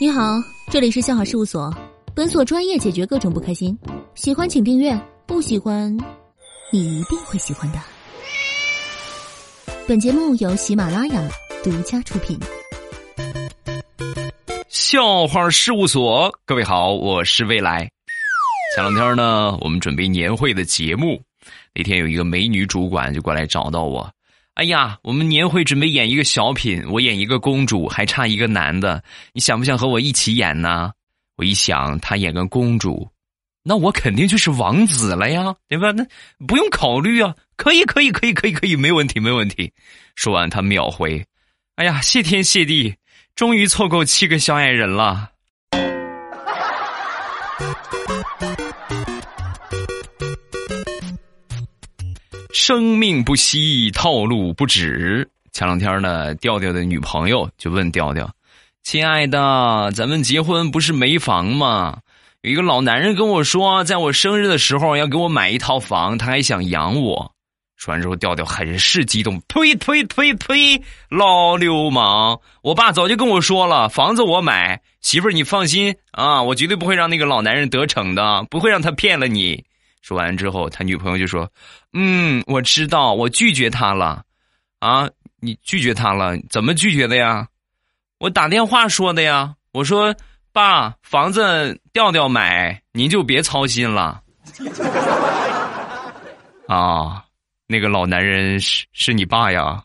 你好，这里是笑话事务所，本所专业解决各种不开心。喜欢请订阅，不喜欢，你一定会喜欢的。本节目由喜马拉雅独家出品。笑话事务所，各位好，我是未来。前两天呢，我们准备年会的节目，那天有一个美女主管就过来找到我。哎呀，我们年会准备演一个小品，我演一个公主，还差一个男的，你想不想和我一起演呢？我一想，他演个公主，那我肯定就是王子了呀，对吧？那不用考虑啊，可以，可以，可以，可以，可以，没问题，没问题。说完，他秒回：“哎呀，谢天谢地，终于凑够七个小矮人了。”生命不息，套路不止。前两天呢，调调的女朋友就问调调：“亲爱的，咱们结婚不是没房吗？有一个老男人跟我说，在我生日的时候要给我买一套房，他还想养我。”说完之后，调调很是激动：“呸呸呸呸！老流氓！我爸早就跟我说了，房子我买，媳妇儿你放心啊，我绝对不会让那个老男人得逞的，不会让他骗了你。”说完之后，他女朋友就说：“嗯，我知道，我拒绝他了。啊，你拒绝他了？怎么拒绝的呀？我打电话说的呀。我说，爸，房子调调买，您就别操心了。啊，那个老男人是是你爸呀？”